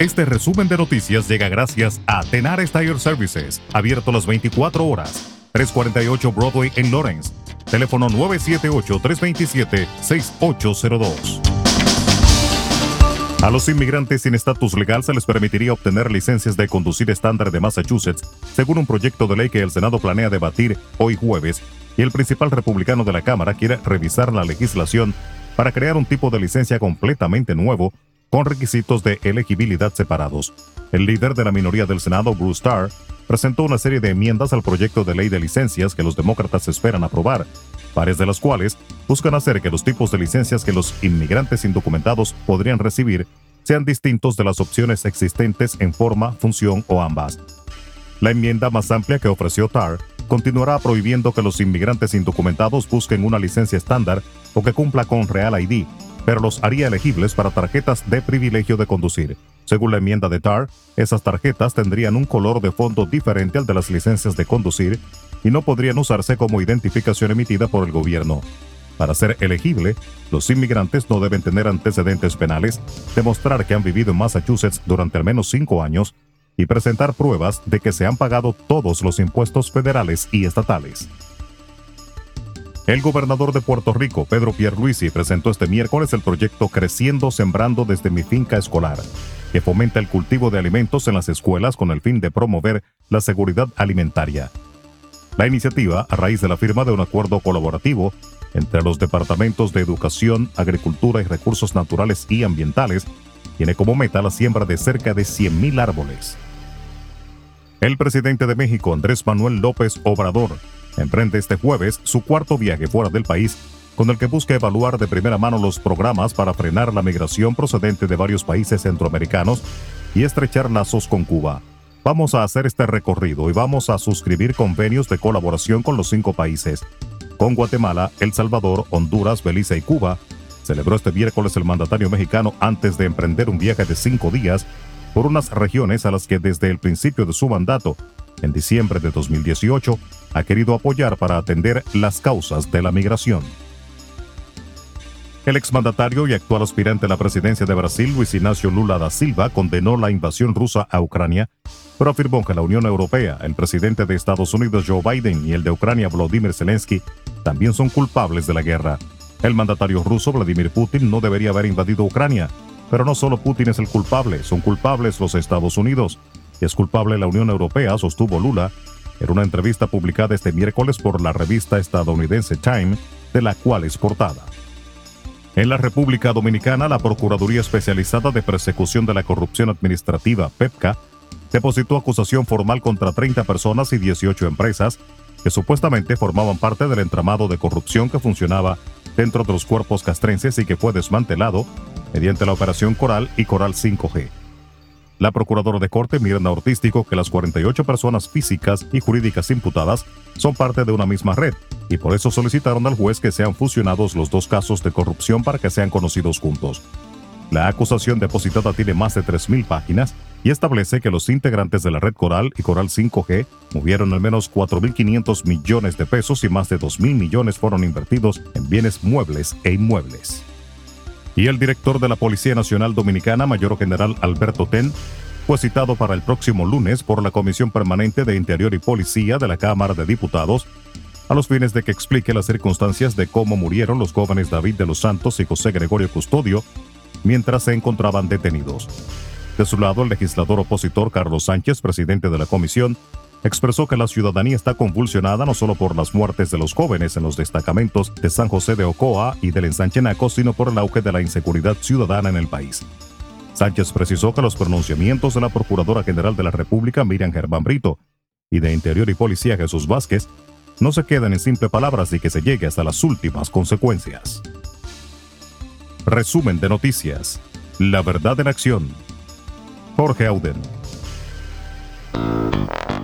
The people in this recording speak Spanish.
Este resumen de noticias llega gracias a Tenar Tire Services, abierto las 24 horas, 348 Broadway en Lawrence. Teléfono 978-327-6802. A los inmigrantes sin estatus legal se les permitiría obtener licencias de conducir estándar de Massachusetts, según un proyecto de ley que el Senado planea debatir hoy jueves, y el principal republicano de la Cámara quiere revisar la legislación para crear un tipo de licencia completamente nuevo con requisitos de elegibilidad separados. El líder de la minoría del Senado, Bruce Starr, presentó una serie de enmiendas al proyecto de ley de licencias que los demócratas esperan aprobar, varias de las cuales buscan hacer que los tipos de licencias que los inmigrantes indocumentados podrían recibir sean distintos de las opciones existentes en forma, función o ambas. La enmienda más amplia que ofreció Tarr continuará prohibiendo que los inmigrantes indocumentados busquen una licencia estándar o que cumpla con Real ID, pero los haría elegibles para tarjetas de privilegio de conducir. Según la enmienda de TAR, esas tarjetas tendrían un color de fondo diferente al de las licencias de conducir y no podrían usarse como identificación emitida por el gobierno. Para ser elegible, los inmigrantes no deben tener antecedentes penales, demostrar que han vivido en Massachusetts durante al menos cinco años y presentar pruebas de que se han pagado todos los impuestos federales y estatales. El gobernador de Puerto Rico, Pedro Pierluisi, presentó este miércoles el proyecto Creciendo Sembrando desde mi finca escolar, que fomenta el cultivo de alimentos en las escuelas con el fin de promover la seguridad alimentaria. La iniciativa, a raíz de la firma de un acuerdo colaborativo entre los departamentos de Educación, Agricultura y Recursos Naturales y Ambientales, tiene como meta la siembra de cerca de 100.000 árboles. El presidente de México, Andrés Manuel López Obrador, emprende este jueves su cuarto viaje fuera del país, con el que busca evaluar de primera mano los programas para frenar la migración procedente de varios países centroamericanos y estrechar lazos con Cuba. Vamos a hacer este recorrido y vamos a suscribir convenios de colaboración con los cinco países. Con Guatemala, El Salvador, Honduras, Belice y Cuba, celebró este miércoles el mandatario mexicano antes de emprender un viaje de cinco días por unas regiones a las que desde el principio de su mandato, en diciembre de 2018, ha querido apoyar para atender las causas de la migración. El exmandatario y actual aspirante a la presidencia de Brasil, Luis Ignacio Lula da Silva, condenó la invasión rusa a Ucrania, pero afirmó que la Unión Europea, el presidente de Estados Unidos Joe Biden y el de Ucrania Volodymyr Zelensky también son culpables de la guerra. El mandatario ruso Vladimir Putin no debería haber invadido Ucrania, pero no solo Putin es el culpable, son culpables los Estados Unidos. Es culpable la Unión Europea, sostuvo Lula, en una entrevista publicada este miércoles por la revista estadounidense Time, de la cual es portada. En la República Dominicana, la Procuraduría Especializada de Persecución de la Corrupción Administrativa, PEPCA, depositó acusación formal contra 30 personas y 18 empresas que supuestamente formaban parte del entramado de corrupción que funcionaba dentro de los cuerpos castrenses y que fue desmantelado mediante la operación Coral y Coral 5G. La procuradora de corte Miranda Ortístico que las 48 personas físicas y jurídicas imputadas son parte de una misma red y por eso solicitaron al juez que sean fusionados los dos casos de corrupción para que sean conocidos juntos. La acusación depositada tiene más de 3.000 páginas y establece que los integrantes de la red Coral y Coral 5G movieron al menos 4.500 millones de pesos y más de 2.000 millones fueron invertidos en bienes muebles e inmuebles y el director de la Policía Nacional Dominicana, Mayor General Alberto Ten, fue citado para el próximo lunes por la Comisión Permanente de Interior y Policía de la Cámara de Diputados a los fines de que explique las circunstancias de cómo murieron los jóvenes David de los Santos y José Gregorio Custodio mientras se encontraban detenidos. De su lado, el legislador opositor Carlos Sánchez, presidente de la comisión, expresó que la ciudadanía está convulsionada no solo por las muertes de los jóvenes en los destacamentos de San José de Ocoa y del Ensanchenaco, sino por el auge de la inseguridad ciudadana en el país. Sánchez precisó que los pronunciamientos de la Procuradora General de la República, Miriam Germán Brito, y de Interior y Policía, Jesús Vázquez, no se quedan en simples palabras y que se llegue hasta las últimas consecuencias. Resumen de noticias. La verdad en acción. Jorge Auden.